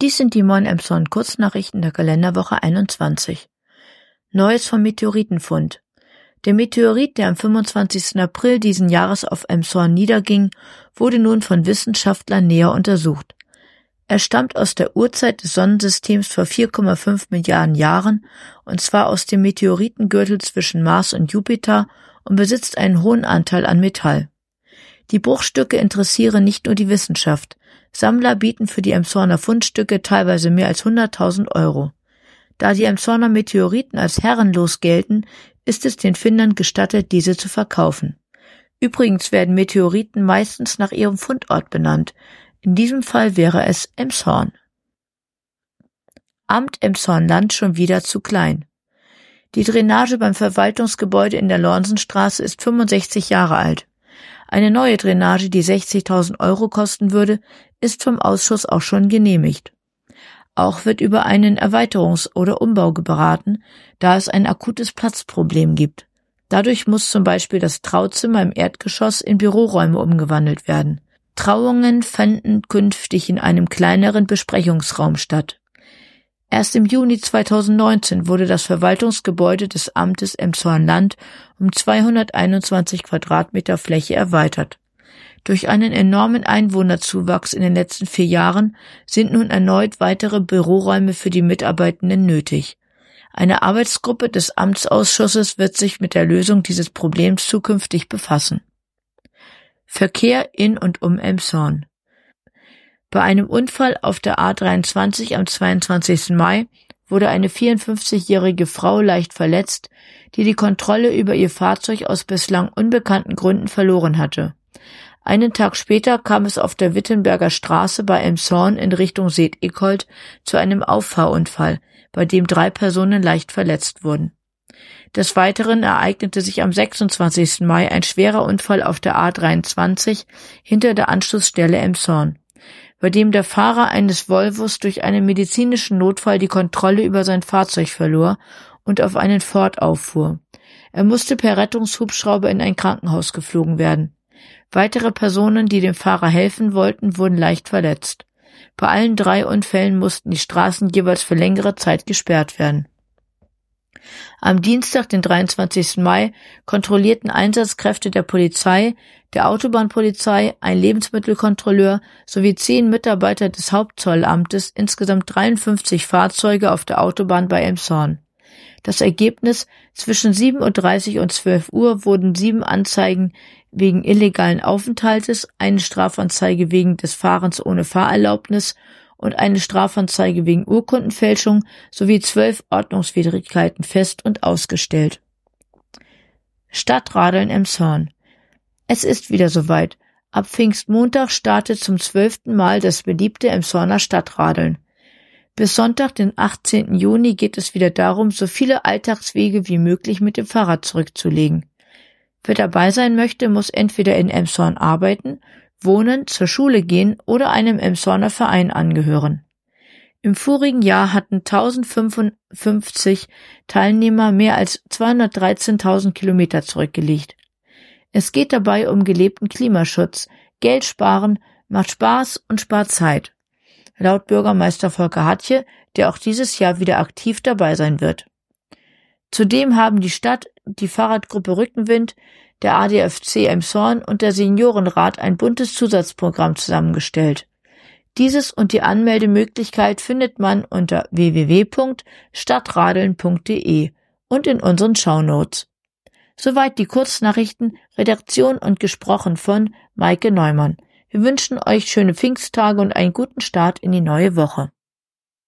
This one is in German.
Dies sind die Moin Emshorn Kurznachrichten der Kalenderwoche 21. Neues vom Meteoritenfund. Der Meteorit, der am 25. April diesen Jahres auf Emshorn niederging, wurde nun von Wissenschaftlern näher untersucht. Er stammt aus der Urzeit des Sonnensystems vor 4,5 Milliarden Jahren, und zwar aus dem Meteoritengürtel zwischen Mars und Jupiter und besitzt einen hohen Anteil an Metall. Die Bruchstücke interessieren nicht nur die Wissenschaft. Sammler bieten für die Emshorner Fundstücke teilweise mehr als 100.000 Euro. Da die Emshorner Meteoriten als herrenlos gelten, ist es den Findern gestattet, diese zu verkaufen. Übrigens werden Meteoriten meistens nach ihrem Fundort benannt. In diesem Fall wäre es Emshorn. Amt Emshorn-Land schon wieder zu klein. Die Drainage beim Verwaltungsgebäude in der Lornsenstraße ist 65 Jahre alt. Eine neue Drainage, die 60.000 Euro kosten würde, ist vom Ausschuss auch schon genehmigt. Auch wird über einen Erweiterungs- oder Umbau beraten, da es ein akutes Platzproblem gibt. Dadurch muss zum Beispiel das Trauzimmer im Erdgeschoss in Büroräume umgewandelt werden. Trauungen fänden künftig in einem kleineren Besprechungsraum statt. Erst im Juni 2019 wurde das Verwaltungsgebäude des Amtes Emshorn-Land um 221 Quadratmeter Fläche erweitert. Durch einen enormen Einwohnerzuwachs in den letzten vier Jahren sind nun erneut weitere Büroräume für die Mitarbeitenden nötig. Eine Arbeitsgruppe des Amtsausschusses wird sich mit der Lösung dieses Problems zukünftig befassen. Verkehr in und um Emshorn. Bei einem Unfall auf der A23 am 22. Mai wurde eine 54-jährige Frau leicht verletzt, die die Kontrolle über ihr Fahrzeug aus bislang unbekannten Gründen verloren hatte. Einen Tag später kam es auf der Wittenberger Straße bei Emshorn in Richtung Seet-Eckhold zu einem Auffahrunfall, bei dem drei Personen leicht verletzt wurden. Des Weiteren ereignete sich am 26. Mai ein schwerer Unfall auf der A23 hinter der Anschlussstelle Emshorn bei dem der Fahrer eines Volvos durch einen medizinischen Notfall die Kontrolle über sein Fahrzeug verlor und auf einen Ford auffuhr. Er musste per Rettungshubschrauber in ein Krankenhaus geflogen werden. Weitere Personen, die dem Fahrer helfen wollten, wurden leicht verletzt. Bei allen drei Unfällen mussten die Straßen jeweils für längere Zeit gesperrt werden. Am Dienstag, den 23. Mai, kontrollierten Einsatzkräfte der Polizei, der Autobahnpolizei, ein Lebensmittelkontrolleur sowie zehn Mitarbeiter des Hauptzollamtes insgesamt 53 Fahrzeuge auf der Autobahn bei Elmshorn. Das Ergebnis zwischen 7.30 und 12 Uhr wurden sieben Anzeigen wegen illegalen Aufenthaltes, eine Strafanzeige wegen des Fahrens ohne Fahrerlaubnis und eine Strafanzeige wegen Urkundenfälschung sowie zwölf Ordnungswidrigkeiten fest und ausgestellt. Stadtradeln Emshorn. Es ist wieder soweit. Ab Pfingstmontag startet zum zwölften Mal das beliebte Emshorner Stadtradeln. Bis Sonntag, den 18. Juni, geht es wieder darum, so viele Alltagswege wie möglich mit dem Fahrrad zurückzulegen. Wer dabei sein möchte, muss entweder in Emshorn arbeiten wohnen, zur Schule gehen oder einem Emshorner Verein angehören. Im vorigen Jahr hatten 1055 Teilnehmer mehr als 213.000 Kilometer zurückgelegt. Es geht dabei um gelebten Klimaschutz, Geld sparen, macht Spaß und spart Zeit. Laut Bürgermeister Volker Hatje, der auch dieses Jahr wieder aktiv dabei sein wird. Zudem haben die Stadt, die Fahrradgruppe Rückenwind, der ADFC Emshorn und der Seniorenrat ein buntes Zusatzprogramm zusammengestellt. Dieses und die Anmeldemöglichkeit findet man unter www.stadtradeln.de und in unseren Shownotes. Soweit die Kurznachrichten, Redaktion und gesprochen von Maike Neumann. Wir wünschen euch schöne Pfingsttage und einen guten Start in die neue Woche.